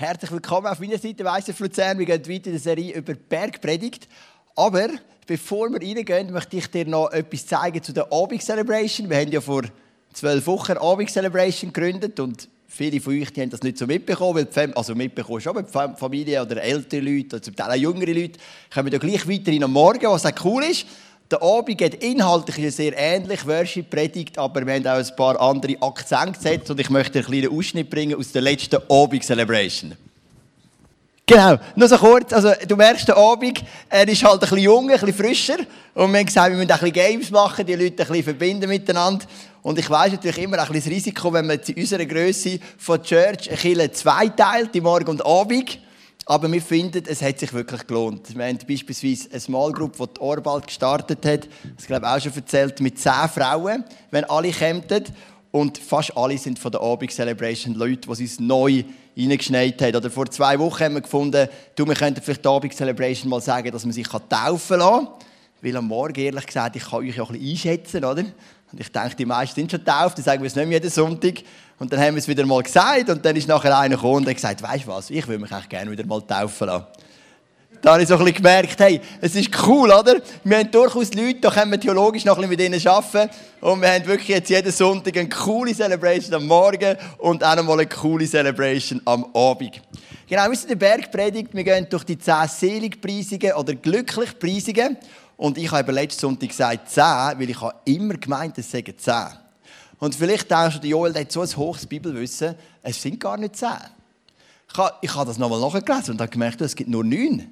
Herzlich willkommen auf meiner Seite, Weißer Luzern. Wir gehen weiter in der Serie über Bergpredigt. Aber bevor wir reingehen, möchte ich dir noch etwas zeigen zu der Abend Celebration. Wir haben ja vor zwölf Wochen Abend Celebration gegründet und viele von euch die haben das nicht so mitbekommen, weil Fam also mitbekommen schon, weil Familie oder ältere Leute oder zum Teil auch jüngere Leute kommen ja gleich weiter am Morgen, was auch cool ist. Der Abend geht inhaltlich sehr ähnlich, Worship, Predigt, aber wir haben auch ein paar andere Akzente gesetzt und ich möchte einen kleinen Ausschnitt bringen aus der letzten Abend Celebration. Genau, nur so kurz, also du merkst, der Abend, er ist halt ein bisschen jung, ein bisschen frischer und wir haben gesagt, wir müssen ein bisschen Games machen, die Leute ein bisschen verbinden miteinander. Und ich weiss natürlich immer ein bisschen das Risiko, wenn man in unserer Größe von Church ein bisschen zweiteilt, die Morgen und Abend, aber wir finden, es hat sich wirklich gelohnt. Wir haben beispielsweise eine Small Group, die die Orbald gestartet hat, das glaube ich auch schon erzählt, mit zehn Frauen, wenn alle kämpften. Und fast alle sind von der Abend Celebration Leute, die uns neu reingeschneit haben. Oder vor zwei Wochen haben wir gefunden, du, wir könnten vielleicht die Abend Celebration mal sagen, dass man sich taufen lassen kann. Weil am Morgen, ehrlich gesagt, ich kann euch ja ein bisschen einschätzen, oder? Und ich denke, die meisten sind schon getauft, die sagen wir es nicht mehr jeden Sonntag. Und dann haben wir es wieder mal gesagt und dann ist nachher einer gekommen und hat gesagt, weißt du was, ich würde mich eigentlich gerne wieder mal taufen lassen. Da habe ich so ein bisschen gemerkt, hey, es ist cool, oder? Wir haben durchaus Leute, da können wir theologisch noch ein bisschen mit ihnen arbeiten. Und wir haben wirklich jetzt jeden Sonntag eine coole Celebration am Morgen und auch nochmal eine coole Celebration am Abend. Genau, wir sind in der Bergpredigt, wir gehen durch die zehn Seligpreisungen oder Glücklichpreisungen. Und ich habe letzten Sonntag gesagt 10, weil ich habe immer gemeint, es seien 10. Und vielleicht denkst du, Joel hat so ein hohes Bibelwissen, es sind gar nicht 10. Ich habe, ich habe das nochmal nachgelesen und habe gemerkt, es gibt nur 9.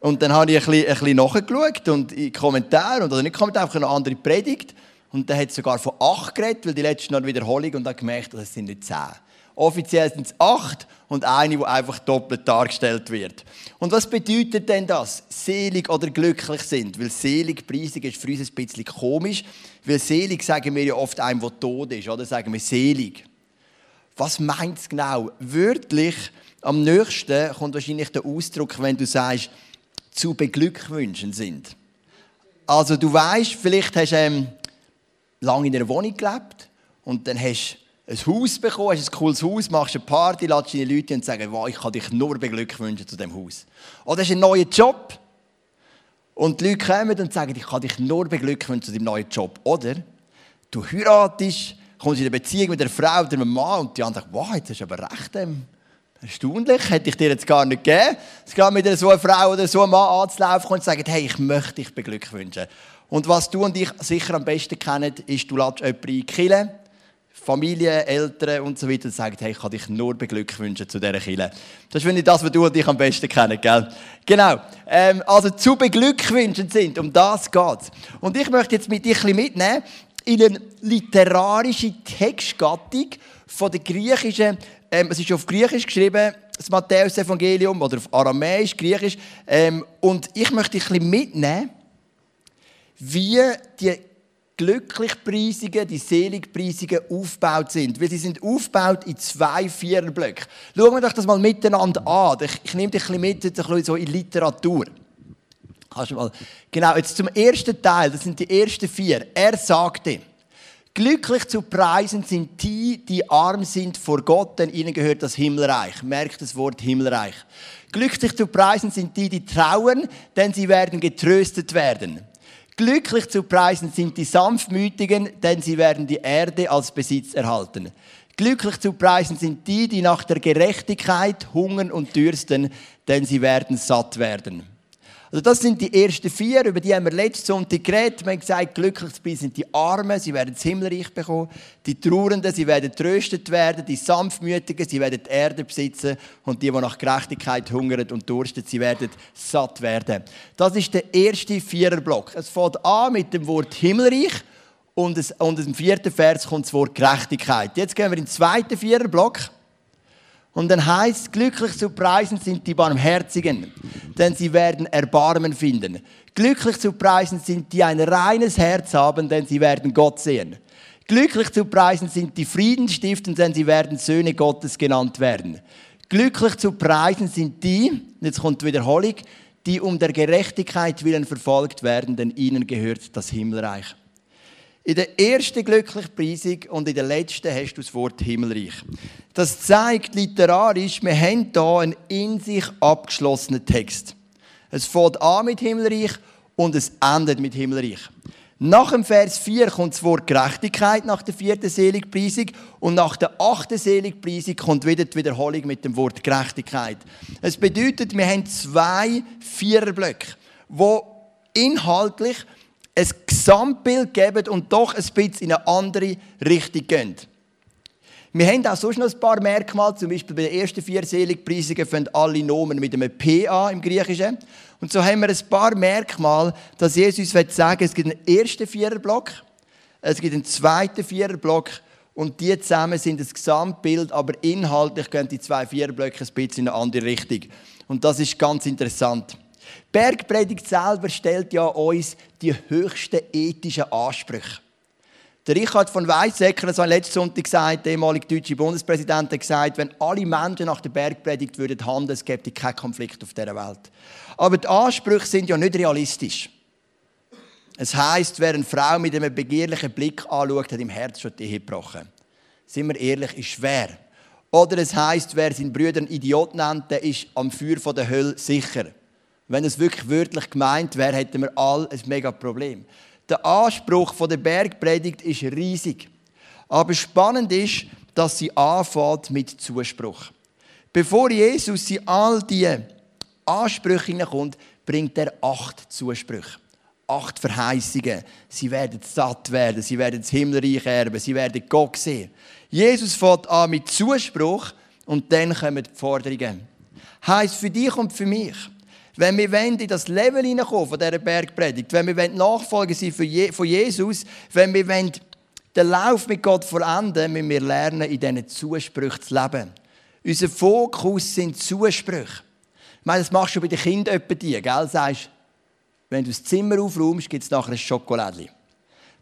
Und dann habe ich ein bisschen, ein bisschen nachgeschaut und in Kommentaren, oder nicht Kommentare, einfach eine andere Predigt. Und dann hat es sogar von 8 geredet, weil die letzte noch eine Wiederholung und habe gemerkt, es sind nicht 10. Offiziell sind es acht und eine, die einfach doppelt dargestellt wird. Und was bedeutet denn das? Selig oder glücklich sind? Weil selig, preisig ist für uns ein bisschen komisch. Weil selig sagen wir ja oft einem, der tot ist. Oder sagen wir selig. Was meint es genau? Wörtlich am nächsten kommt wahrscheinlich der Ausdruck, wenn du sagst, zu beglückwünschen sind. Also du weißt, vielleicht hast du ähm, lange in einer Wohnung gelebt und dann hast du ein Haus bekommen, hast ein cooles Haus, machst eine Party, lädst deine Leute und sagst, wow, ich kann dich nur beglückwünschen zu dem Haus. Oder hast einen neuen Job und die Leute kommen und sagen, ich kann dich nur beglückwünschen zu deinem neuen Job. Oder du heiratest, kommst in eine Beziehung mit einer Frau oder einem Mann und die anderen sagen, wow, jetzt hast du aber recht. Ähm, erstaunlich, hätte ich dir jetzt gar nicht gegeben. Es geht mit so einer Frau oder so einem Mann anzulaufen und sagen, hey, ich möchte dich beglückwünschen. Und was du und ich sicher am besten kennen, ist, du lädst jemanden in die Familie, Eltern und so weiter sagen, hey, ich kann dich nur beglückwünschen zu dieser Kille. Das finde ich das, was du und ich am besten kennen, gell? Genau. Ähm, also zu beglückwünschen sind, um das geht's. Und ich möchte jetzt mit dich ein bisschen mitnehmen in eine literarische Textgattung von der griechischen, ähm, es ist auf Griechisch geschrieben, das Matthäus-Evangelium, oder auf Aramäisch, Griechisch. Ähm, und ich möchte dich ein bisschen mitnehmen, wie die Glücklichpreisungen, die Seligpreisungen aufgebaut sind. Weil sie sind aufgebaut in zwei Viererblöcken. Schauen wir doch das mal miteinander an. Ich, ich nehme dich ein bisschen mit ein so in Literatur. Kannst du mal. Genau, jetzt zum ersten Teil, das sind die ersten vier. Er sagte, Glücklich zu preisen sind die, die arm sind vor Gott, denn ihnen gehört das Himmelreich. Merkt das Wort Himmelreich. Glücklich zu preisen sind die, die trauern, denn sie werden getröstet werden. Glücklich zu preisen sind die Sanftmütigen, denn sie werden die Erde als Besitz erhalten. Glücklich zu preisen sind die, die nach der Gerechtigkeit hungern und dürsten, denn sie werden satt werden. Also das sind die ersten vier, über die haben wir letzten Sonntag geredet. Wir haben gesagt, glücklich sind die Armen, sie werden das Himmelreich bekommen. Die Trauernden, sie werden tröstet werden. Die Sanftmütigen, sie werden die Erde besitzen. Und die, die nach Gerechtigkeit hungern und dursten, sie werden satt werden. Das ist der erste Viererblock. Es fängt an mit dem Wort Himmelreich. Und, und im vierten Vers kommt das Wort Gerechtigkeit. Jetzt gehen wir in den zweiten Viererblock. Und dann heißt, glücklich zu preisen sind die Barmherzigen, denn sie werden Erbarmen finden. Glücklich zu preisen sind die ein reines Herz haben, denn sie werden Gott sehen. Glücklich zu preisen sind die Friedensstiften, denn sie werden Söhne Gottes genannt werden. Glücklich zu preisen sind die, jetzt kommt die Wiederholung, die um der Gerechtigkeit willen verfolgt werden, denn ihnen gehört das Himmelreich. In der ersten Glücklichpreisung und in der letzten hast du das Wort Himmelreich. Das zeigt literarisch, wir haben hier einen in sich abgeschlossenen Text. Es fängt an mit Himmelreich und es endet mit Himmelreich. Nach dem Vers 4 kommt das Wort Gerechtigkeit nach der vierten Seligpreisung und nach der achten Seligpreisung kommt wieder die Wiederholung mit dem Wort Gerechtigkeit. Es bedeutet, wir haben zwei Viererblöcke, wo inhaltlich ein Gesamtbild geben und doch ein bisschen in eine andere Richtung gehen. Wir haben auch sonst noch ein paar Merkmale, zum Beispiel bei den ersten vier Seligpreisungen fangen alle Nomen mit einem P an im Griechischen. Und so haben wir ein paar Merkmale, dass Jesus sagen will, es gibt einen ersten Viererblock, es gibt einen zweiten Viererblock und die zusammen sind das Gesamtbild, aber inhaltlich gehen die zwei Viererblöcke ein bisschen in eine andere Richtung. Und das ist ganz interessant. Bergpredigt selber stellt ja uns die höchsten ethischen Ansprüche. Der Richard von Weizsäcker, hat letzten Sonntag gesagt, der ehemalige deutsche Bundespräsident, hat gesagt, wenn alle Menschen nach der Bergpredigt würden handeln, es gäbe keinen Konflikt auf dieser Welt. Aber die Ansprüche sind ja nicht realistisch. Es heißt, wer eine Frau mit einem begehrlichen Blick anschaut, hat im Herz schon die Ehe gebrochen. Sind wir ehrlich, ist schwer. Oder es heißt, wer seinen Brüder einen Idiot nennt, der ist am Feuer der Hölle sicher. Wenn es wirklich wörtlich gemeint wäre, hätten wir alle ein mega Problem. Der Anspruch der Bergpredigt ist riesig. Aber spannend ist, dass sie anfängt mit Zuspruch. Bevor Jesus in all diese Ansprüche hineinkommt, bringt er acht Zusprüche. Acht Verheißungen. Sie werden satt werden, sie werden das Himmelreich erben, sie werden Gott sehen. Jesus fängt an mit Zuspruch und dann kommen die Forderungen. Heißt für dich und für mich, wenn wir in das Level hineinkommen von dieser Bergpredigt, wenn wir Nachfolger sind von Jesus, wenn wir den Lauf mit Gott vollenden, müssen wir lernen, in diesen Zusprüchen zu leben. Unser Fokus sind Zusprüche. Ich meine, das machst du bei den Kindern etwa die, gell? Sagst, wenn du das Zimmer aufräumst, gibt es nachher ein Schokolädchen.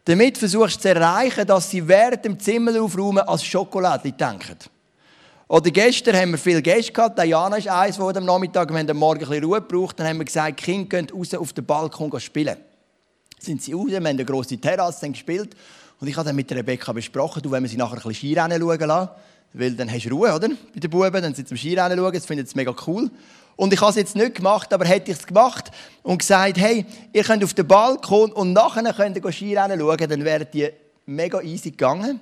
Damit versuchst du zu erreichen, dass sie während dem Zimmer aufräumen als Schokolädchen denken. Oder gestern haben wir viele Gäste gehabt. Diana ist eins, der am Nachmittag, wir haben Morgen ein Ruhe gebraucht, dann haben wir gesagt, Kinder gehen raus auf den Balkon spielen. Sind sie raus, wir haben eine grosse Terrasse gespielt. Und ich habe dann mit Rebecca besprochen, du, wenn wir sie nachher ein bisschen Skirennen schauen lassen, weil dann hast du Ruhe, oder? Bei den Buben, dann sind sie zum Skirennen schauen, das finden sie mega cool. Und ich habe es jetzt nicht gemacht, aber hätte ich es gemacht und gesagt, hey, ihr könnt auf den Balkon und nachher könnt ihr Skirennen schauen, dann wären die mega easy gegangen.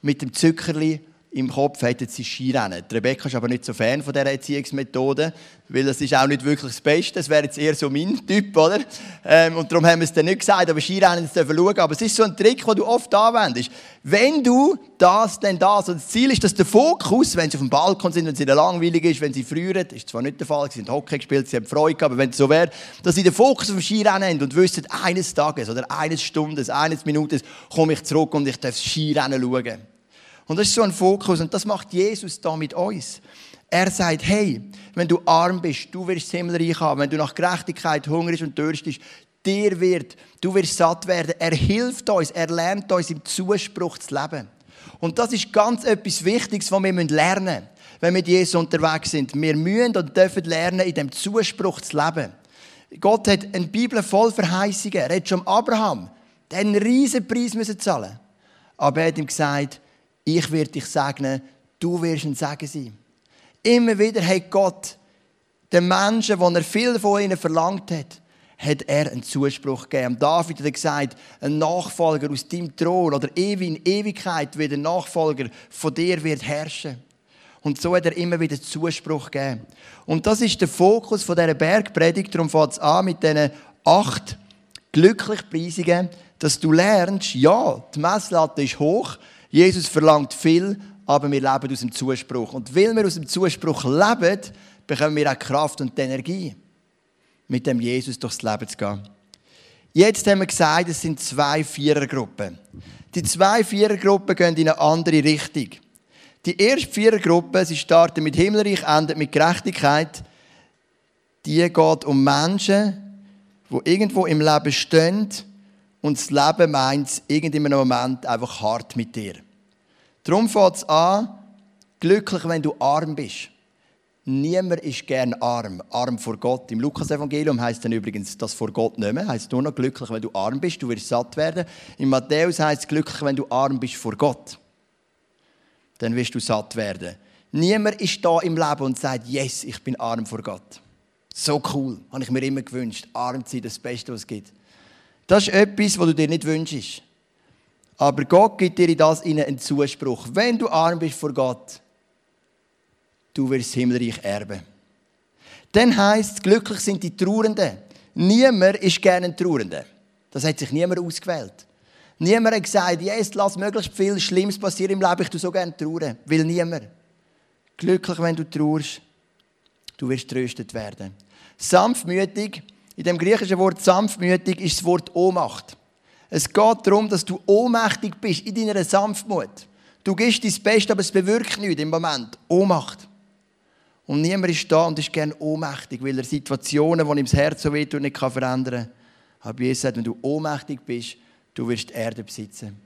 Mit dem Zuckerli im Kopf hätten sie Skirennen. Die Rebecca ist aber nicht so Fan von dieser Erziehungsmethode, weil das ist auch nicht wirklich das Beste. Das wäre jetzt eher so mein Typ, oder? Ähm, und darum haben wir es dann nicht gesagt, aber Skirennen dürfen schauen. Aber es ist so ein Trick, den du oft anwendest. Wenn du das, dann das. Und das Ziel ist, dass der Fokus, wenn sie auf dem Balkon sind, wenn sie langweilig ist, wenn sie frieren, ist zwar nicht der Fall, sie sind Hockey gespielt, sie haben Freude gehabt, aber wenn es so wäre, dass sie den Fokus auf dem Skirennen haben und wissen, eines Tages oder eines Stundes, eines Minutes komme ich zurück und ich darf Skirennen schauen. Und das ist so ein Fokus und das macht Jesus da mit uns. Er sagt, hey, wenn du arm bist, du wirst das Himmelreich haben. Wenn du nach Gerechtigkeit hungrig und dürstest, dir wird, du wirst satt werden. Er hilft uns, er lernt uns im Zuspruch zu leben. Und das ist ganz etwas Wichtiges, was wir lernen müssen, wenn wir mit Jesus unterwegs sind. Wir müssen und dürfen lernen, in dem Zuspruch zu leben. Gott hat eine Bibel voll Verheißungen. Er hat schon Abraham den riesen Preis müssen. Aber er hat ihm gesagt, ich werde dich segnen, du wirst ein Segen sein. Immer wieder hat Gott den Menschen, die er viel von ihnen verlangt hat, hat er einen Zuspruch gegeben. David hat gesagt, ein Nachfolger aus deinem Thron oder ewig in Ewigkeit wird ein Nachfolger von dir wird herrschen. Und so hat er immer wieder Zuspruch gegeben. Und das ist der Fokus von dieser Bergpredigt. Darum fängt es an mit diesen acht Glücklichpreisungen, dass du lernst, ja, die Messlatte ist hoch, Jesus verlangt viel, aber wir leben aus dem Zuspruch. Und weil wir aus dem Zuspruch leben, bekommen wir auch Kraft und Energie, mit dem Jesus durchs Leben zu gehen. Jetzt haben wir gesagt, es sind zwei Vierergruppen. Die zwei Vierergruppen gehen in eine andere Richtung. Die erste Vierergruppe, sie starten mit Himmelreich, endet mit Gerechtigkeit. Die geht um Menschen, die irgendwo im Leben stehen und das Leben meint in einem Moment einfach hart mit dir. Darum fängt es an, glücklich, wenn du arm bist. Niemand ist gern arm, arm vor Gott. Im Lukas-Evangelium heißt dann übrigens das vor Gott nicht mehr. Heißt nur noch glücklich, wenn du arm bist, du wirst satt werden. Im Matthäus heißt es glücklich, wenn du arm bist vor Gott. Dann wirst du satt werden. Niemand ist da im Leben und sagt, yes, ich bin arm vor Gott. So cool, habe ich mir immer gewünscht. Arm zu sein, das Beste, was es gibt. Das ist etwas, was du dir nicht wünschst. Aber Gott gibt dir in das einen Zuspruch. Wenn du arm bist vor Gott, du wirst das Himmelreich erben. Dann heißt es, glücklich sind die Trauernden. Niemand ist gerne ein Trauernder. Das hat sich niemand ausgewählt. Niemand hat gesagt, yes, lass möglichst viel Schlimmes passieren im Leben, ich tue so gerne trauern. Will niemand. Glücklich, wenn du trauerst, du wirst tröstet werden. Sanftmütig, in dem griechischen Wort sanftmütig ist das Wort Ohnmacht. Es geht darum, dass du ohnmächtig bist in deiner Sanftmut. Du gibst dein Bestes, aber es bewirkt nichts im Moment. Ohnmacht. Und niemand ist da und ist gerne ohnmächtig, weil er Situationen, die ihm das Herz so wehtun, nicht verändern kann. Aber Jesus sagt, wenn du ohnmächtig bist, du wirst die Erde besitzen.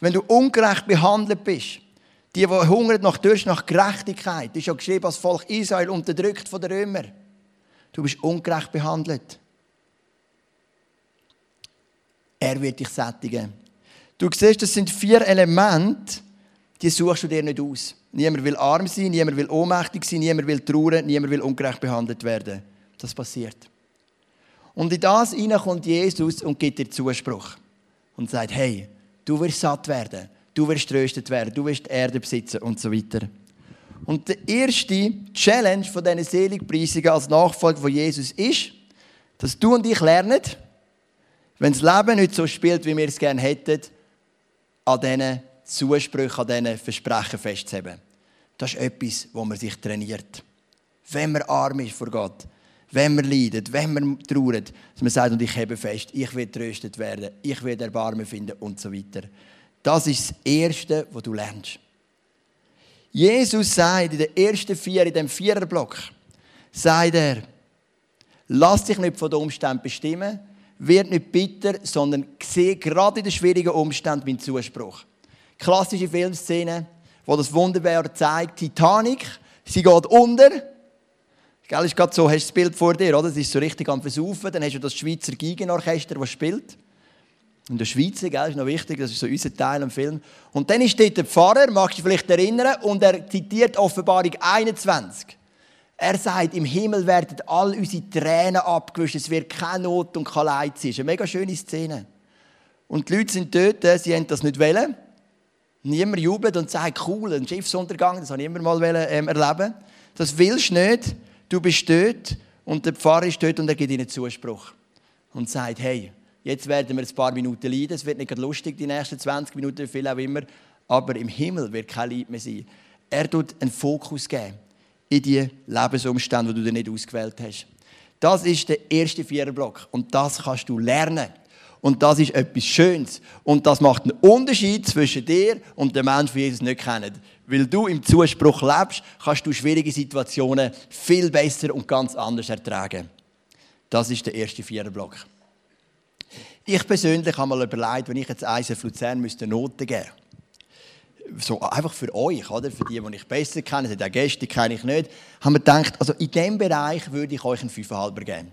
Wenn du ungerecht behandelt bist, die, die hungern nach Durst, nach Gerechtigkeit, ist ja geschrieben als Volk Israel unterdrückt von den Römern. Du bist ungerecht behandelt. Er wird dich sättigen. Du siehst, das sind vier Elemente, die suchst du dir nicht aus. Niemand will arm sein, niemand will ohnmächtig sein, niemand will trauern, niemand will ungerecht behandelt werden. Das passiert. Und in das hinein kommt Jesus und gibt dir Zuspruch. Und sagt, hey, du wirst satt werden, du wirst tröstet werden, du wirst die Erde besitzen und so weiter. Und die erste Challenge von diesen Seligpreisungen als Nachfolger von Jesus ist, dass du und ich lernen, wenn das Leben nicht so spielt, wie wir es gerne hätten, an diesen Zusprüche, an diesen Versprechen festzuhalten. Das ist etwas, wo man sich trainiert. Wenn man arm ist vor Gott, wenn man leidet, wenn man trauert, dass man sagt, und ich hebe fest, ich will tröstet werden, ich will Erbarmen finden und so weiter. Das ist das Erste, was du lernst. Jesus sagt in den ersten vier, in dem Viererblock, sagt er, lass dich nicht von den Umständen bestimmen, wird nicht bitter, sondern sehe gerade in den schwierigen Umständen meinen Zuspruch. Klassische Filmszene, wo das wunderbar zeigt, Titanic, sie geht unter. Gell, ist gerade so, hast du das Bild vor dir, oder? Es ist so richtig am Versaufen. Dann hast du das Schweizer Geigenorchester, das spielt. Und der Schweizer, gell, ist noch wichtig, das ist so unser Teil am Film. Und dann ist dort der Pfarrer, magst du dich vielleicht erinnern, und er zitiert Offenbarung 21. Er sagt, im Himmel werden all unsere Tränen abgewischt, es wird keine Not und kein Leid sein. Das ist eine mega schöne Szene. Und die Leute sind dort, sie haben das nicht wollen. Niemand jubelt und sagt, cool, ein Schiffsuntergang, das habe ich immer mal ähm, erleben. Das willst du nicht. Du bist dort und der Pfarrer ist dort und er gibt ihnen Zuspruch. Und sagt, hey, jetzt werden wir ein paar Minuten leiden. Es wird nicht lustig, die nächsten 20 Minuten, viel auch immer. Aber im Himmel wird kein Leid mehr sein. Er tut einen Fokus geben in die Lebensumstände, die du dir nicht ausgewählt hast. Das ist der erste Viererblock. Und das kannst du lernen. Und das ist etwas Schönes. Und das macht einen Unterschied zwischen dir und dem Menschen, die Jesus nicht kennen. Weil du im Zuspruch lebst, kannst du schwierige Situationen viel besser und ganz anders ertragen. Das ist der erste Viererblock. Ich persönlich habe mal überlegt, wenn ich jetzt ISF Luzern müsste Noten geben so einfach für euch, oder? für die, die ich besser kenne, die Gäste kenne ich nicht, haben wir gedacht, also in diesem Bereich würde ich euch einen 5,5 geben.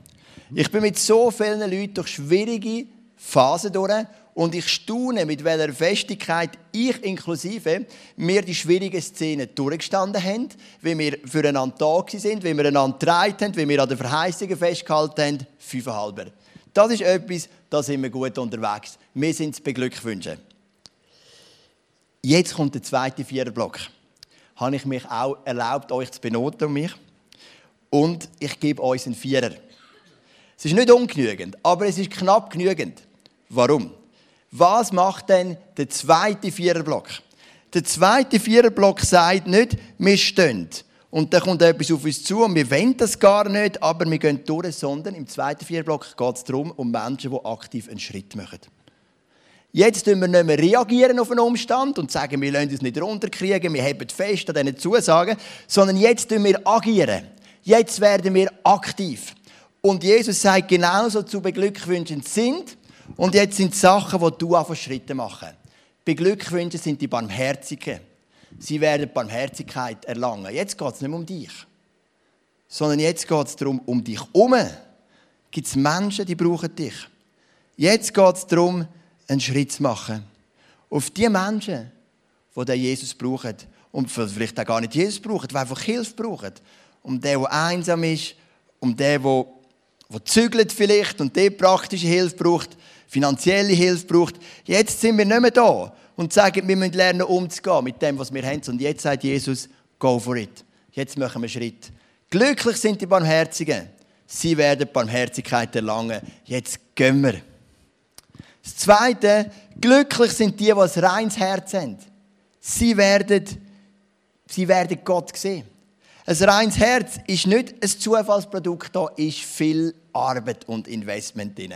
Ich bin mit so vielen Leuten durch schwierige Phase durch und ich staune, mit welcher Festigkeit ich inklusive mir die schwierigen Szenen durchgestanden haben, wie wir füreinander da sind, wie wir einander getragen haben, wie wir an den Verheißungen festgehalten haben. Fünfeinhalber. Das ist etwas, da sind wir gut unterwegs. Wir sind zu beglückwünschen. Jetzt kommt der zweite Viererblock. Habe ich mich auch erlaubt, euch zu benoten um mich. Und ich gebe euch einen Vierer. Es ist nicht ungenügend, aber es ist knapp genügend. Warum? Was macht denn der zweite Viererblock? Der zweite Viererblock sagt nicht, wir stehen und dann kommt etwas auf uns zu und wir wollen das gar nicht, aber wir gehen durch, sondern im zweiten Viererblock geht es darum, um Menschen, die aktiv einen Schritt machen. Jetzt tun wir nicht mehr reagieren auf einen Umstand und sagen, wir lassen uns nicht runterkriegen, wir haben fest an diesen Zusagen, sondern jetzt wir agieren. Jetzt werden wir aktiv. Und Jesus sagt, genauso zu beglückwünschend sind, und jetzt sind Sachen, die du einfach Schritte machen. Beglückwünsche sind die Barmherzigen. Sie werden Barmherzigkeit erlangen. Jetzt geht es nicht mehr um dich. sondern jetzt geht es darum, um dich herum gibt es Menschen, die brauchen dich. Jetzt geht es darum, einen Schritt zu machen. Auf die Menschen, die Jesus brauchen. Und vielleicht auch gar nicht Jesus brauchen, die einfach Hilfe brauchen. Um den, der einsam ist, um den, der, der zügelt vielleicht und der praktische Hilfe braucht, finanzielle Hilfe braucht. Jetzt sind wir nicht mehr da und sagen, wir müssen lernen, umzugehen mit dem, was wir haben. Und jetzt sagt Jesus, go for it. Jetzt machen wir einen Schritt. Glücklich sind die Barmherzigen. Sie werden Barmherzigkeit erlangen. Jetzt gehen wir. Das Zweite, glücklich sind die, die ein reines Herz haben. Sie werden, sie werden Gott sehen. Ein reines Herz ist nicht ein Zufallsprodukt, da ist viel Arbeit und Investment drin.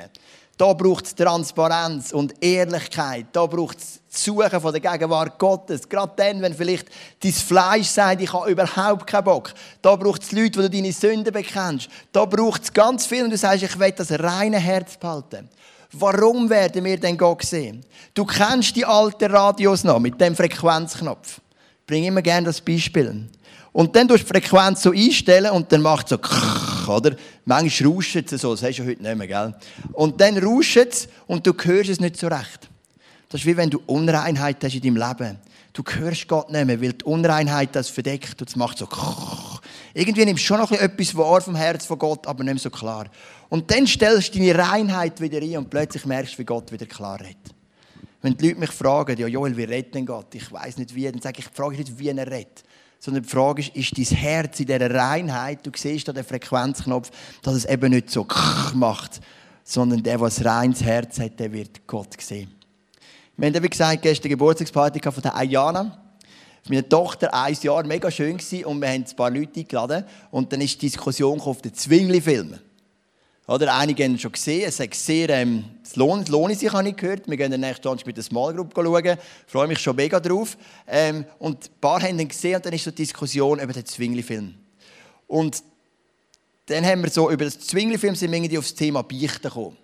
Da braucht es Transparenz und Ehrlichkeit. Da braucht es Suchen von der Gegenwart Gottes. Gerade dann, wenn vielleicht dein Fleisch sagt, ich habe überhaupt keinen Bock. Da braucht es Leute, du deine Sünden bekennst. Da braucht es ganz viel und du sagst, ich will das reine Herz behalten. Warum werden wir denn Gott sehen? Du kennst die alten Radios noch mit dem Frequenzknopf. Ich bringe immer gerne das Beispiel. Und dann tust du die Frequenz so einstellen und dann macht es so oder? Manchmal rauscht es so, das hast du heute nicht mehr, gell? Und dann rauscht es und du hörst es nicht so recht. Das ist wie wenn du Unreinheit hast in deinem Leben. Du hörst Gott nicht mehr, weil die Unreinheit das verdeckt und es macht so Irgendwie nimmst du schon noch etwas wahr vom Herz von Gott, aber nicht so klar. Und dann stellst du deine Reinheit wieder ein und plötzlich merkst du, wie Gott wieder klar redet. Wenn die Leute mich fragen, ja Joel, wie redet denn Gott? Ich weiß nicht wie, dann sage ich, ich frage nicht, wie er redet sondern die Frage ist, ist dein Herz in dieser Reinheit, du siehst da den Frequenzknopf, dass es eben nicht so macht, sondern der, der ein reines Herz hat, der wird Gott sehen. Wir haben, wie gesagt, gestern Geburtstagsparty von der Ayana. Meine Tochter, ein Jahr, mega schön gewesen, und wir haben ein paar Leute eingeladen. Und dann ist die Diskussion auf den Zwingli-Film. Oder, einige haben ihn schon gesehen. Es ist sehr, ähm, es lohnt, lohnt sich, habe ich gehört. Wir gehen den nächsten Tag mit der Small Group schauen. Ich freue mich schon mega drauf. Ähm, und ein paar haben ihn gesehen und dann ist so eine Diskussion über den Zwingli-Film. Und dann haben wir so, über den Zwingli-Film sind wir irgendwie auf das Thema Beichten gekommen.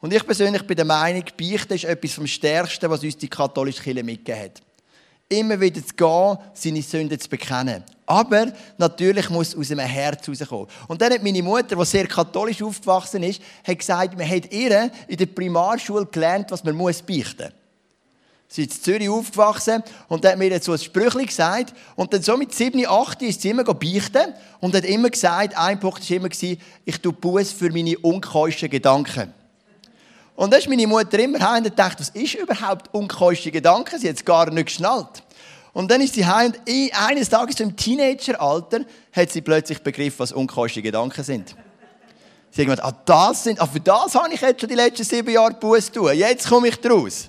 Und ich persönlich bin der Meinung, Beichten ist etwas vom Stärksten, was uns die katholische Kirche mitgegeben hat immer wieder zu gehen, seine Sünden zu bekennen. Aber natürlich muss es aus einem Herz rauskommen. Und dann hat meine Mutter, die sehr katholisch aufgewachsen ist, hat gesagt, man hat ihr in der Primarschule gelernt, was man muss beichten muss. Sie ist in Zürich aufgewachsen und hat mir so ein Sprüchli gesagt. Und dann so mit 7, 8 ist sie immer beichten und hat immer gesagt, ein Punkt war immer, ich tue Buß für meine unkeuschen Gedanken. Und dann ist meine Mutter immer heim und dachte, was ist überhaupt unkeuste Gedanken? Sie hat es gar nicht geschnallt. Und dann ist sie heim und eines Tages im Teenageralter hat sie plötzlich begriffen, was unkeuste Gedanken sind. Sie hat gesagt, ah, das sind, ah, für das habe ich jetzt schon die letzten sieben Jahre Buß tun. Jetzt komme ich daraus.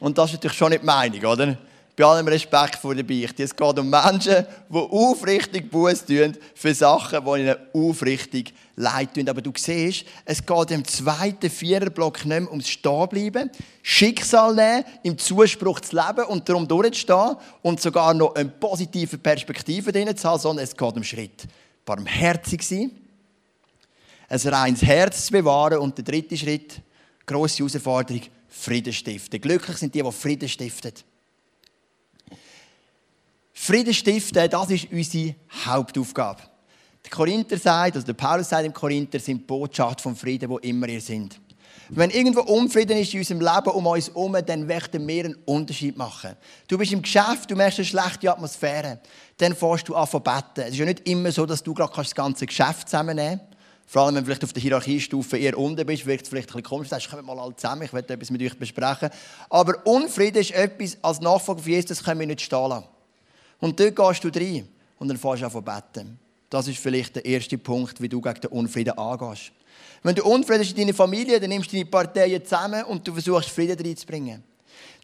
Und das ist natürlich schon nicht die Meinung, oder? Bei allem Respekt vor der Beichte. Es geht um Menschen, die aufrichtig Buß tun für Sachen, die ihnen aufrichtig leid tun. Aber du siehst, es geht im zweiten Viererblock nicht mehr ums Stehenbleiben, Schicksal nehmen, im Zuspruch zu leben und darum durchzustehen und sogar noch eine positive Perspektive drin zu haben, sondern es geht um Schritt. Barmherzig sein, ein reines Herz zu bewahren und der dritte Schritt, grosse Herausforderung, Frieden stiften. Glücklich sind die, die Frieden stiften. Frieden stiften, das ist unsere Hauptaufgabe. Der Korinther sagt, also der Paulus sagt im Korinther, sind die Botschaft vom Frieden, wo immer ihr sind. Wenn irgendwo Unfrieden ist in unserem Leben um uns herum, dann möchten wir einen Unterschied machen. Du bist im Geschäft, du merkst eine schlechte Atmosphäre, dann fährst du an zu beten. Es ist ja nicht immer so, dass du gerade das ganze Geschäft zusammennehmen kannst. Vor allem, wenn du vielleicht auf der Hierarchiestufe eher unten bist, wirkt es vielleicht ein bisschen komisch. Du sagst, kommt mal alle zusammen, ich werde etwas mit euch besprechen. Aber Unfrieden ist etwas, als Nachfolger von Jesus, können wir nicht stehen lassen. Und dort gehst du rein und dann fährst du an zu beten. Das ist vielleicht der erste Punkt, wie du gegen den Unfrieden angehst. Wenn du Unfrieden hast in deiner Familie, dann nimmst du deine Parteien zusammen und du versuchst Frieden reinzubringen.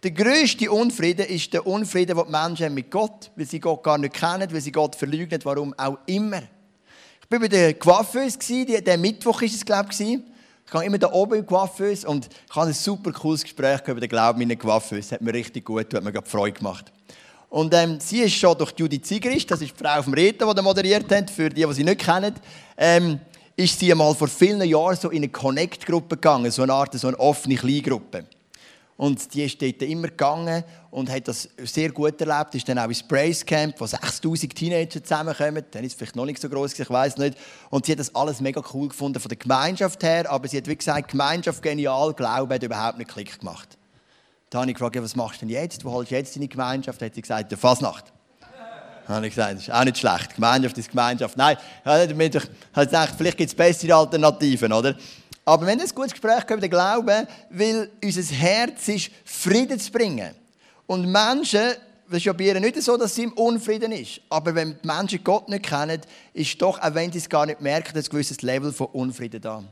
Der grösste Unfrieden ist der Unfrieden, den die Menschen haben mit Gott, weil sie Gott gar nicht kennen, weil sie Gott verleugnen, warum auch immer. Ich war bei der Coiffeuse, der Mittwoch war es, glaube ich. Ich gehe immer da oben im Coiffeuse und ich habe ein super cooles Gespräch über den Glauben in der Coiffeuse. Das hat mir richtig gut, hat mir Freude gemacht. Und ähm, sie ist schon durch Judith Zigrist, das ist die Frau vom Reden, die moderiert hat, für die, die sie nicht kennen, ähm, ist sie einmal vor vielen Jahren so in eine Connect-Gruppe gegangen, so eine Art, so eine offene Kleingruppe. Und die ist dort immer gegangen und hat das sehr gut erlebt. Ist dann auch ins Brace Camp, wo 6000 Teenager zusammenkommen. Dann ist es vielleicht noch nicht so groß, ich weiß nicht. Und sie hat das alles mega cool gefunden von der Gemeinschaft her. Aber sie hat wie gesagt, Gemeinschaft genial, Glaube hat überhaupt nicht Klick gemacht. Da habe ich gefragt, was machst du denn jetzt? Wo holst du jetzt deine Gemeinschaft? Da hat sie gesagt, der Fasnacht. Da habe ich gesagt, das ist auch nicht schlecht. Gemeinschaft ist Gemeinschaft. Nein, ich habe gedacht, vielleicht gibt es bessere Alternativen, oder? Aber wenn ein gutes Gespräch über den Glauben, weil unser Herz ist, Frieden zu bringen. Und Menschen, das ist ja bei ihr nicht so, dass sie im Unfrieden ist. Aber wenn die Menschen Gott nicht kennen, ist doch, auch wenn sie es gar nicht merken, ein gewisses Level von Unfrieden da.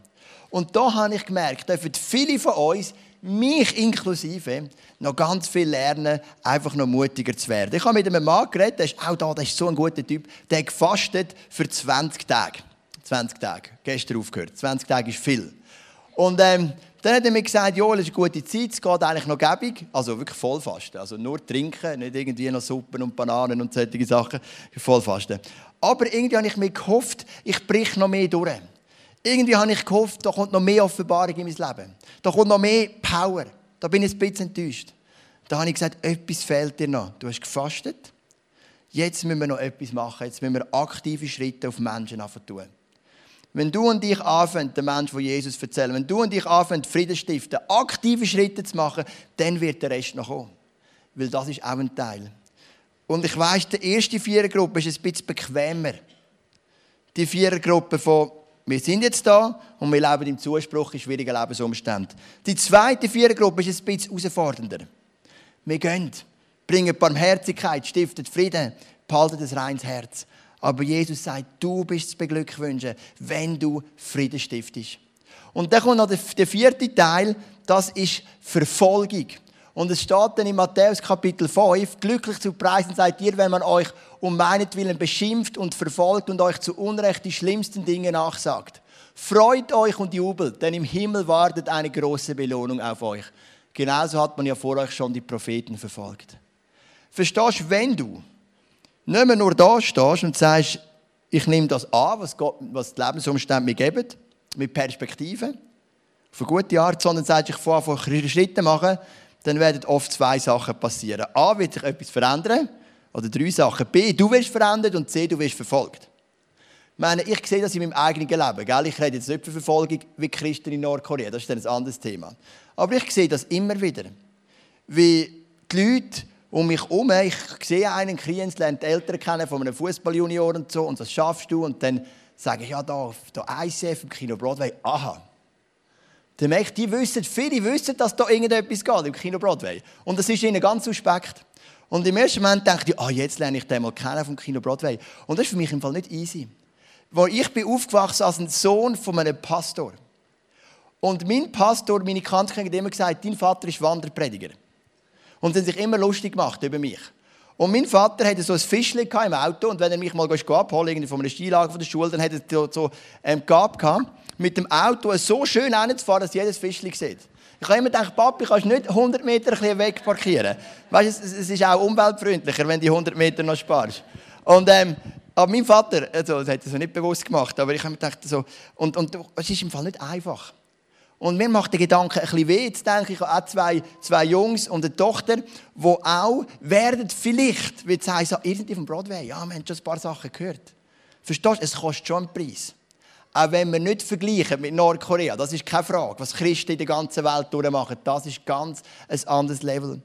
Und da habe ich gemerkt, dürfen viele von uns, mich inklusive, noch ganz viel lernen, einfach noch mutiger zu werden. Ich habe mit einem Mann geredet, der ist auch da, der ist so ein guter Typ, der hat gefastet für 20 Tage. 20 Tage. Gestern aufgehört. 20 Tage ist viel. Und ähm, dann hat er mir gesagt, ja, es ist eine gute Zeit, es geht eigentlich noch gäbig. Also wirklich Vollfasten. Also nur trinken, nicht irgendwie noch Suppen und Bananen und solche Sachen. Vollfasten. Aber irgendwie habe ich mir gehofft, ich brich noch mehr durch. Irgendwie habe ich gehofft, da kommt noch mehr Offenbarung in mein Leben. Da kommt noch mehr Power. Da bin ich ein bisschen enttäuscht. Da habe ich gesagt, etwas fehlt dir noch. Du hast gefastet. Jetzt müssen wir noch etwas machen. Jetzt müssen wir aktive Schritte auf Menschen tun. Wenn du und ich anfangen, den Menschen von Jesus erzählen, wenn du und ich anfangen, Frieden stiften, aktive Schritte zu machen, dann wird der Rest noch kommen. Weil das ist auch ein Teil. Und ich weiss, die erste Vierergruppe ist ein bisschen bequemer. Die Vierergruppe von wir sind jetzt da und wir leben im Zuspruch in schwierigen Lebensumständen. Die zweite Vierergruppe ist ein bisschen herausfordernder. Wir gehen, bringen Barmherzigkeit, stiften Frieden, behalten das reines Herz. Aber Jesus sagt, du bist zu beglückwünschen, wenn du Frieden stiftest. Und dann kommt noch der vierte Teil, das ist Verfolgung. Und es steht dann in Matthäus Kapitel 5, glücklich zu preisen seid ihr, wenn man euch um meinetwillen beschimpft und verfolgt und euch zu Unrecht die schlimmsten Dinge nachsagt. Freut euch und jubelt, denn im Himmel wartet eine große Belohnung auf euch. Genauso hat man ja vor euch schon die Propheten verfolgt. Verstehst du, wenn du nicht mehr nur da stehst und sagst, ich nehme das an, was, Gott, was die Lebensumstände mir geben, mit Perspektive, eine gute Art, sondern sagst, ich fange an, Schritte machen, dann werden oft zwei Sachen passieren. A, wird sich etwas verändern, oder drei Sachen. B, du wirst verändert und C, du wirst verfolgt. Ich meine, ich sehe das in meinem eigenen Leben. Gell? Ich rede jetzt nicht für Verfolgung wie Christen in Nordkorea, das ist dann ein anderes Thema. Aber ich sehe das immer wieder. Wie die Leute um mich herum, ich sehe einen Kriens, lernt die Eltern kennen von einem Fußballjunior und so, und das schaffst du, und dann sage ich, ja, da, da ICF im Kino Broadway, aha. Dann merke ich, die wissen, viele wissen, dass da irgendetwas geht im Kino Broadway. Und das ist ihnen ganz suspekt. Und im ersten Moment denke ich, ah, jetzt lerne ich den mal kennen vom Kino Broadway. Und das ist für mich im Fall nicht easy. Weil ich bin aufgewachsen als ein Sohn von einem Pastor. Und mein Pastor, meine Kanzlerin hat immer gesagt, dein Vater ist Wanderprediger. Und sie haben sich immer lustig gemacht über mich. Und mein Vater hatte so ein Fischchen im Auto und wenn er mich mal abholen von einer Skilager von der Schule, dann hat er so, ähm, gehabt, mit dem Auto so schön hinzufahren, dass jedes Fischchen sieht. Ich habe immer gedacht, Papi, kannst du nicht 100 Meter weg parkieren? Weißt, es, es ist auch umweltfreundlicher, wenn du 100 Meter noch sparst. Und ähm, aber mein Vater, also, das hat er so nicht bewusst gemacht, aber ich habe mir gedacht, so, und, und es ist im Fall nicht einfach. Und mir macht der Gedanke ein bisschen weh. Jetzt denke ich an zwei, zwei Jungs und eine Tochter, die auch werden vielleicht, wie es heisst, irgendwie vom Broadway, ja, wir haben schon ein paar Sachen gehört. Verstehst du? Es kostet schon einen Preis. Auch wenn wir nicht vergleichen mit Nordkorea, das ist keine Frage, was Christen in der ganzen Welt durchmachen, das ist ganz ein anderes Level.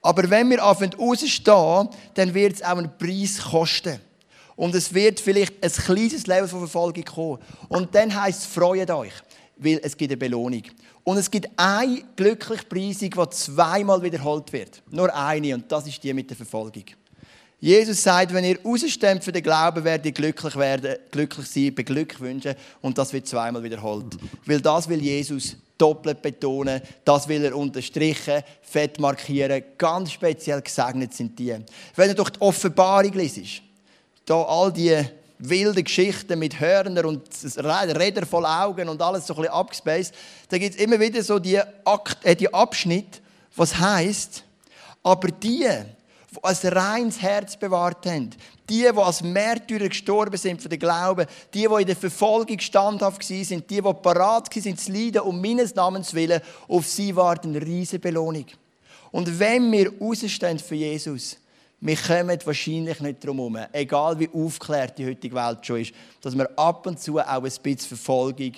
Aber wenn wir anfangen rauszustehen, dann wird es auch einen Preis kosten. Und es wird vielleicht ein kleines Level von Verfolgung kommen. Und dann heisst es, freut euch weil es gibt eine Belohnung. Und es gibt eine glückliche Preisung, die zweimal wiederholt wird. Nur eine, und das ist die mit der Verfolgung. Jesus sagt, wenn ihr rausstemmt für den Glauben, werdet ihr glücklich werden, glücklich sein, beglückwünschen. Und das wird zweimal wiederholt. Weil das will Jesus doppelt betonen, das will er unterstrichen, fett markieren. Ganz speziell gesegnet sind die. Wenn du durch die Offenbarung liest, da all die wilde Geschichten mit Hörner und Räder voll Augen und alles so ein bisschen abgespaced, da gibt es immer wieder so die, Akt, äh, die Abschnitt, was heißt, aber die, die ein reines Herz bewahrt haben, die, die als Märtyrer gestorben sind für den Glauben, die, die in der Verfolgung standhaft sind, die, die parat sind zu leiden um meines Namens willen, auf sie wartet eine riesige Belohnung. Und wenn wir rausstehen für Jesus, wir kommen wahrscheinlich nicht drum herum, egal wie aufklärt die heutige Welt schon ist, dass wir ab und zu auch ein bisschen Verfolgung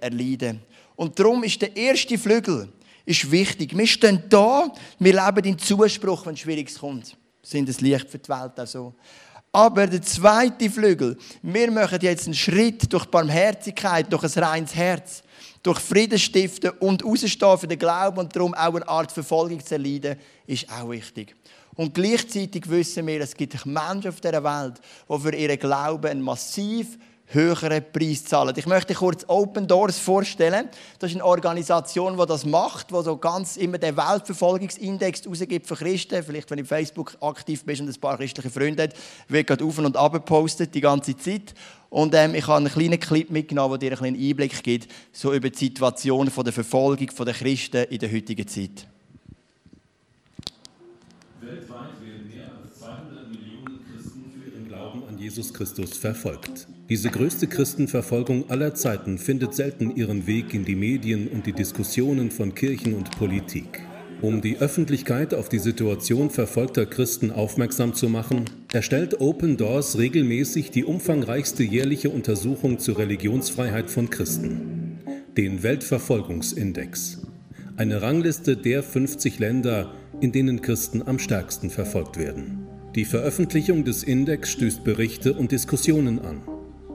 erleiden müssen. Und darum ist der erste Flügel ist wichtig. Wir stehen da, wir leben in Zuspruch, wenn Schwieriges kommt. Sind das Licht für die Welt auch so. Aber der zweite Flügel, wir machen jetzt einen Schritt durch Barmherzigkeit, durch ein reines Herz, durch Frieden stiften und rausstehen für den Glauben und darum auch eine Art Verfolgung zu erleiden, ist auch wichtig. Und gleichzeitig wissen wir, es gibt Menschen auf dieser Welt, die für ihren Glauben einen massiv höheren Preis zahlen. Ich möchte kurz Open Doors vorstellen. Das ist eine Organisation, die das macht, die so ganz immer den Weltverfolgungsindex rausgibt für Christen. Vielleicht, wenn du auf Facebook aktiv bist und ein paar christliche Freunde hast, wird gerade auf und ab gepostet die ganze Zeit. Und ähm, ich habe einen kleinen Clip mitgenommen, der dir einen Einblick gibt, so über die Situation der Verfolgung der Christen in der heutigen Zeit. Jesus Christus verfolgt. Diese größte Christenverfolgung aller Zeiten findet selten ihren Weg in die Medien und die Diskussionen von Kirchen und Politik. Um die Öffentlichkeit auf die Situation verfolgter Christen aufmerksam zu machen, erstellt Open Doors regelmäßig die umfangreichste jährliche Untersuchung zur Religionsfreiheit von Christen, den Weltverfolgungsindex, eine Rangliste der 50 Länder, in denen Christen am stärksten verfolgt werden. Die Veröffentlichung des Index stößt Berichte und Diskussionen an.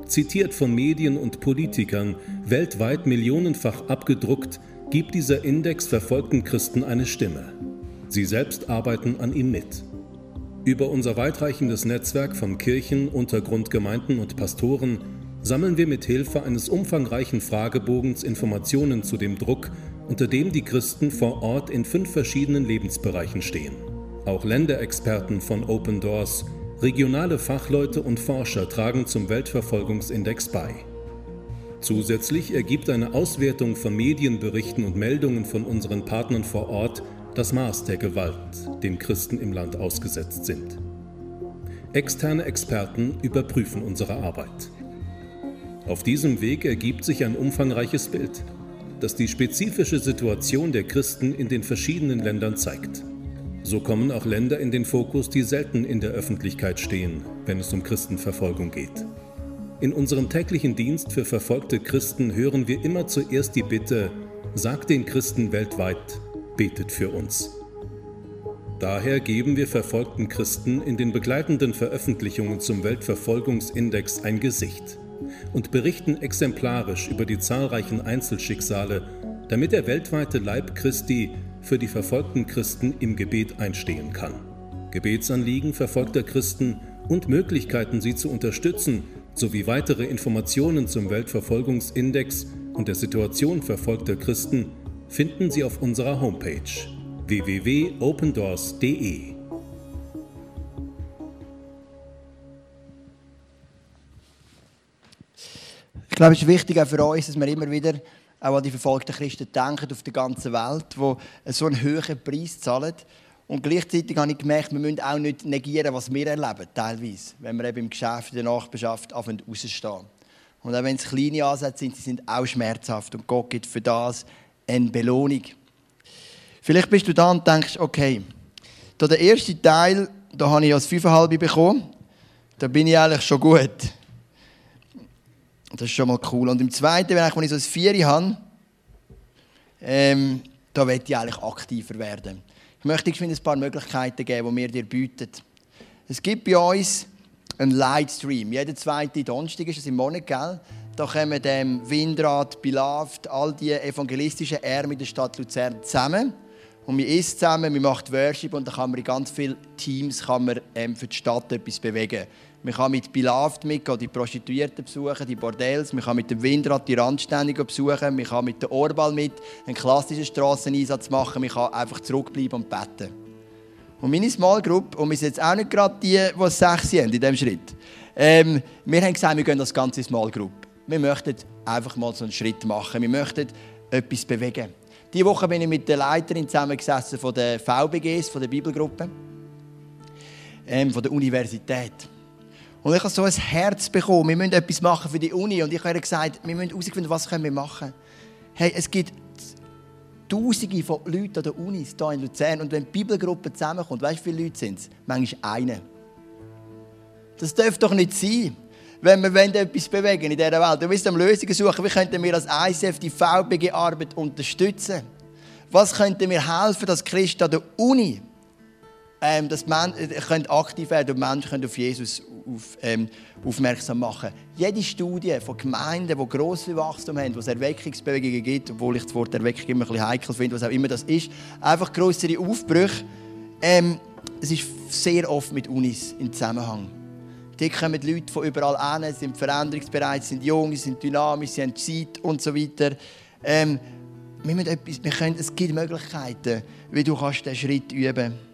Zitiert von Medien und Politikern, weltweit millionenfach abgedruckt, gibt dieser Index verfolgten Christen eine Stimme. Sie selbst arbeiten an ihm mit. Über unser weitreichendes Netzwerk von Kirchen, Untergrundgemeinden und Pastoren sammeln wir mit Hilfe eines umfangreichen Fragebogens Informationen zu dem Druck, unter dem die Christen vor Ort in fünf verschiedenen Lebensbereichen stehen. Auch Länderexperten von Open Doors, regionale Fachleute und Forscher tragen zum Weltverfolgungsindex bei. Zusätzlich ergibt eine Auswertung von Medienberichten und Meldungen von unseren Partnern vor Ort das Maß der Gewalt, dem Christen im Land ausgesetzt sind. Externe Experten überprüfen unsere Arbeit. Auf diesem Weg ergibt sich ein umfangreiches Bild, das die spezifische Situation der Christen in den verschiedenen Ländern zeigt. So kommen auch Länder in den Fokus, die selten in der Öffentlichkeit stehen, wenn es um Christenverfolgung geht. In unserem täglichen Dienst für verfolgte Christen hören wir immer zuerst die Bitte, sagt den Christen weltweit, betet für uns. Daher geben wir verfolgten Christen in den begleitenden Veröffentlichungen zum Weltverfolgungsindex ein Gesicht und berichten exemplarisch über die zahlreichen Einzelschicksale, damit der weltweite Leib Christi für die verfolgten Christen im Gebet einstehen kann. Gebetsanliegen verfolgter Christen und Möglichkeiten, sie zu unterstützen, sowie weitere Informationen zum Weltverfolgungsindex und der Situation verfolgter Christen finden Sie auf unserer Homepage www.opendoors.de. Ich glaube, es ist wichtig für uns, dass wir immer wieder auch an die verfolgten Christen denken auf der ganzen Welt, die so einen hohen Preis zahlen. Und gleichzeitig habe ich gemerkt, wir müssen auch nicht negieren, was wir erleben, teilweise, wenn wir eben im Geschäft, in der Nachbarschaft rausstehen. Und auch wenn es kleine Ansätze sind, sie sind auch schmerzhaft. Und Gott gibt für das eine Belohnung. Vielleicht bist du da und denkst, okay, da der erste Teil, da habe ich als 5,5 bekommen. Da bin ich eigentlich schon gut. Das ist schon mal cool. Und im zweiten wenn ich so ein Vieri habe, ähm, da möchte ich eigentlich aktiver werden. Ich möchte dir ein paar Möglichkeiten geben, die wir dir bieten. Es gibt bei uns einen Lightstream. Jeden zweiten Donnerstag ist es im Monat, gell? Da kommen dem Windrad, Beloved, all die evangelistischen Arme der Stadt Luzern zusammen. Und wir essen zusammen, wir machen Worship und dann kann man in ganz vielen Teams kann man, ähm, für die Stadt etwas bewegen. Man kann mit Beloved mitgehen, die Prostituierten besuchen, die Bordells. Man kann mit dem Windrad die Randständigen besuchen. Man kann mit der Orbal mit einen klassischen Strasseneinsatz machen. Man kann einfach zurückbleiben und beten. Und meine Small Group, und wir sind jetzt auch nicht gerade die, die sechs sind in diesem Schritt, ähm, wir haben gesagt, wir gehen das ganze Small Group. Wir möchten einfach mal so einen Schritt machen. Wir möchten etwas bewegen. Diese Woche bin ich mit der Leiterin zusammengesessen von der VBGs, von der Bibelgruppe, ähm, von der Universität. Und ich habe so ein Herz bekommen, wir müssen etwas machen für die Uni. Und ich habe gesagt, wir müssen herausfinden, was können wir machen. Hey, es gibt Tausende von Leuten an der Unis hier in Luzern. Und wenn die Bibelgruppe zusammenkommt, weißt du, wie viele Leute sind es? Manchmal eine. Das darf doch nicht sein, wenn wir etwas bewegen in dieser Welt. Wir müssen Lösungen suchen. Wie könnten wir als ICF die VBG-Arbeit unterstützen? Was könnten wir helfen, dass Christen an der Uni ähm, dass man, äh, aktiv werden und Menschen können auf Jesus auf, ähm, aufmerksam machen Jede Studie von Gemeinden, die grosses Wachstum haben, wo es Erweckungsbewegungen gibt, obwohl ich das Wort Erweckung immer ein bisschen heikel finde, was auch immer das ist, einfach größere Aufbrüche, ähm, es ist sehr oft mit Unis im Zusammenhang. Dort kommen Leute von überall hin, sind veränderungsbereit, sind jung, sind dynamisch, sie haben Zeit und so weiter. Ähm, wir etwas, wir können, es gibt Möglichkeiten, wie du kannst diesen Schritt üben kannst.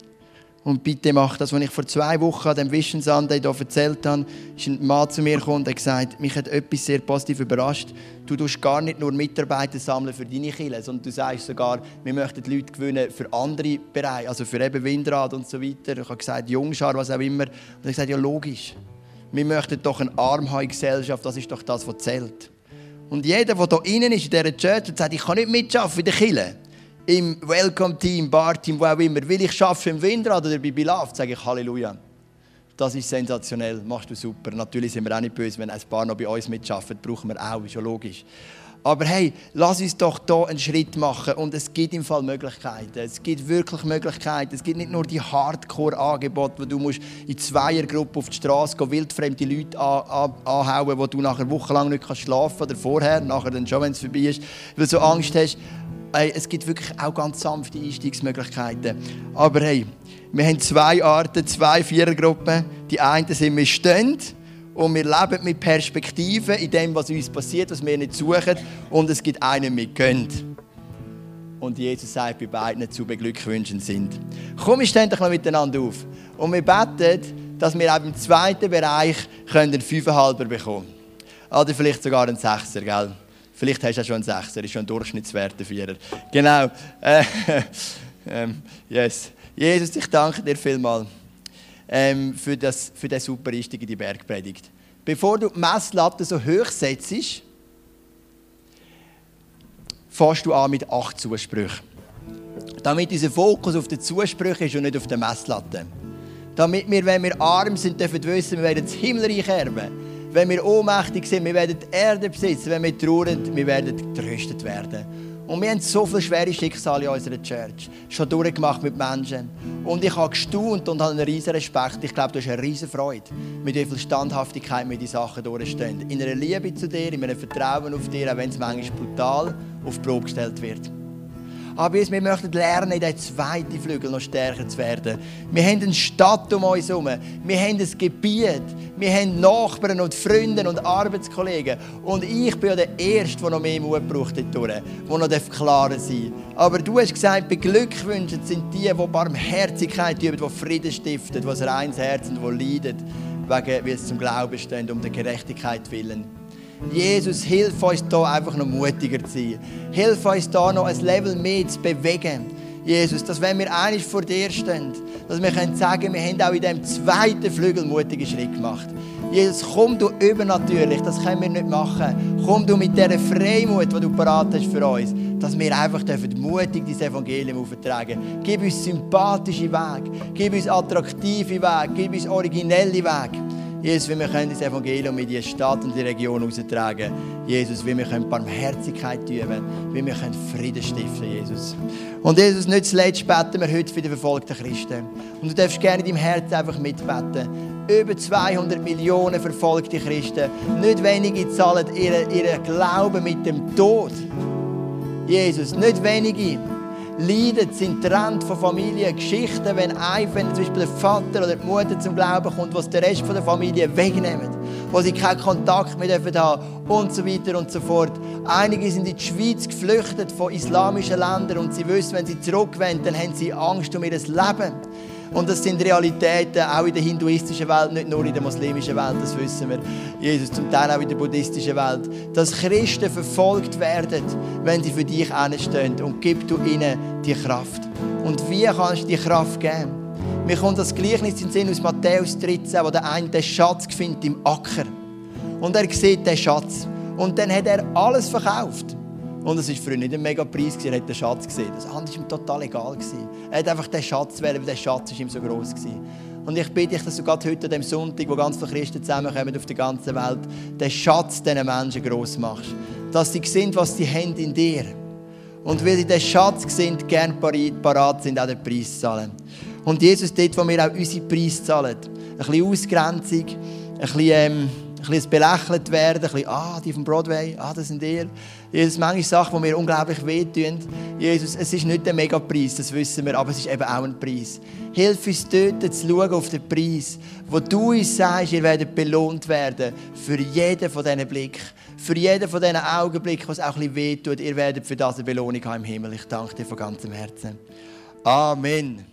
Und bitte mach das. Als ich vor zwei Wochen an dem Vision Sunday hier erzählt habe, ist ein Mann zu mir gekommen und hat gesagt, mich hat etwas sehr positiv überrascht. Du tust gar nicht nur Mitarbeiter sammeln für deine Kirche, sondern du sagst sogar, wir möchten Leute gewinnen für andere Bereiche, also für eben Windrad und so weiter. Ich habe gesagt, Jungschar, was auch immer. Und er hat gesagt, ja logisch. Wir möchten doch eine Arm haben in Gesellschaft, das ist doch das, was zählt. Und jeder, der hier innen ist, in dieser Church, sagt, ich kann nicht mitarbeiten in der Kirche im Welcome-Team, Bar-Team, wo auch immer, will ich arbeiten im Windrad oder bei Beloved, sage ich Halleluja. Das ist sensationell, machst du super. Natürlich sind wir auch nicht böse, wenn ein Paar noch bei uns mitarbeiten, brauchen wir auch, ist ja logisch. Aber hey, lass uns doch hier einen Schritt machen und es gibt im Fall Möglichkeiten. Es gibt wirklich Möglichkeiten. Es gibt nicht nur die Hardcore-Angebote, wo du musst in Zweiergruppe auf die Straße gehen, wildfremde Leute an, an, anhauen, wo du nachher wochenlang nicht schlafen kannst oder vorher, nachher dann schon, wenn es vorbei ist, weil du so Angst hast. Hey, es gibt wirklich auch ganz sanfte Einstiegsmöglichkeiten. Aber hey, wir haben zwei Arten, zwei Vierergruppen. Die einen sind wir stehend und wir leben mit Perspektiven in dem, was uns passiert, was wir nicht suchen. Und es gibt einen mit gönnt. Und Jesus sagt bei beiden zu beglückwünschen sind. Komm, wir stehen doch mal miteinander auf. Und wir beten, dass wir auch im zweiten Bereich einen Fünfeinhalber bekommen können. Oder vielleicht sogar einen Sechser, gell? Vielleicht hast du auch schon einen Sechser, ist schon ein Durchschnittswert, ein Vierer. Genau. Äh, ähm, yes. Jesus, ich danke dir vielmals ähm, für, das, für den super Einstieg in die Bergpredigt. Bevor du die Messlatte so hoch setzt, fährst du an mit acht Zusprüchen. Damit unser Fokus auf den Zusprüchen ist und nicht auf der Messlatte. Damit wir, wenn wir arm sind, dürfen wissen, wir werden das Himmelreich erben wenn wir ohnmächtig sind, wir werden die Erde besitzen. Wenn wir trauern, wir werden getröstet werden. Und wir haben so viele schwere Schicksale in unserer Church schon durchgemacht mit Menschen. Und ich habe gestaunt und habe einen riesen Respekt. Ich glaube, du hast eine riesen Freude, mit wie viel Standhaftigkeit wir die Sachen durchstehen. In einer Liebe zu dir, in einem Vertrauen auf dir, auch wenn es manchmal brutal auf die Probe gestellt wird. Aber wir möchten lernen, in diesen zweiten Flügel noch stärker zu werden. Wir haben eine Stadt um uns herum. Wir haben ein Gebiet. Wir haben Nachbarn und Freunde und Arbeitskollegen. Und ich bin ja der Erste, der noch mehr Mut braucht der noch klarer sein darf. Aber du hast gesagt, beglückwünschend sind die, die Barmherzigkeit üben, die Frieden stiften, die ein reines Herz und die leiden, wegen, weil sie zum Glauben stehen, um der Gerechtigkeit willen. Jesus, hilf uns da einfach noch mutiger zu sein. Hilf uns da noch ein Level mehr zu bewegen. Jesus, dass wenn wir einig vor dir stehen, dass wir können sagen, wir haben auch in dem zweiten Flügel mutige Schritt gemacht. Jesus, komm du übernatürlich, das können wir nicht machen. Komm du mit dieser Freimut, die du parat hast für uns, dass wir einfach mutig dieses Evangelium auftragen Gib uns sympathische Wege, gib uns attraktive Wege, gib uns originelle Wege. Jesus, wie wir können das Evangelium in die Stadt und die Region austragen. Jesus, wie wir können Barmherzigkeit üben, wie wir können Frieden stiften, Jesus. Und Jesus, nicht zuletzt beten wir heute für die verfolgten Christen. Und du darfst gerne in deinem Herzen einfach mitbeten. Über 200 Millionen verfolgte Christen. Nicht wenige zahlen ihren, ihren Glauben mit dem Tod. Jesus, nicht wenige leiden, sind getrennt von Familie, Geschichten, wenn ein, wenn zum Beispiel der Vater oder die Mutter zum Glauben kommt, was der Rest von der Familie wegnehmen, wo sie keinen Kontakt mehr haben dürfen und so weiter und so fort. Einige sind in die Schweiz geflüchtet von islamischen Ländern und sie wissen, wenn sie zurückwenden, dann haben sie Angst um ihr Leben. Und das sind Realitäten auch in der hinduistischen Welt, nicht nur in der muslimischen Welt, das wissen wir. Jesus, zum Teil auch in der buddhistischen Welt. Dass Christen verfolgt werden, wenn sie für dich einstehen. Und gib du ihnen die Kraft. Und wie kannst du die Kraft geben? Mir kommt das Gleichnis in den Sinn aus Matthäus 13, wo der eine den Schatz findet im Acker. Und er sieht den Schatz. Und dann hat er alles verkauft Und es war für ihn nicht ein mega Preis, er hat den Schatz gesehen. Das andere war ihm total egal. Er hat einfach den Schatz wählen, weil der Schatz war ihm so groß war. Und ich bitte dich, dass du gerade heute an dem Sonntag, wo ganz viele Christen zusammenkommen auf der ganzen Welt, den Schatz diesen Menschen gross machst. Dass sie sehen, was sie haben in dir. Und weil sie den Schatz sehen, gern parat sind, auch den Preis zu zahlen. Und Jesus, dort, wo wir auch unsere Preise zahlen, ein bisschen Ausgrenzung, ein bisschen, ähm, ein bisschen belächelt werden, ein bisschen, ah, die vom Broadway, ah, das sind ihr. Jesus, manche Sachen, die mir unglaublich wehtun. Jesus, es ist nicht der Megapreis, das wissen wir, aber es ist eben auch ein Preis. Hilf uns dort zu schauen auf den Preis, wo du uns sagst, ihr werdet belohnt werden für jeden von diesen Blicken, für jeden von diesen Augenblicken, was auch ein bisschen wehtut. Ihr werdet für das eine Belohnung haben im Himmel. Ich danke dir von ganzem Herzen. Amen.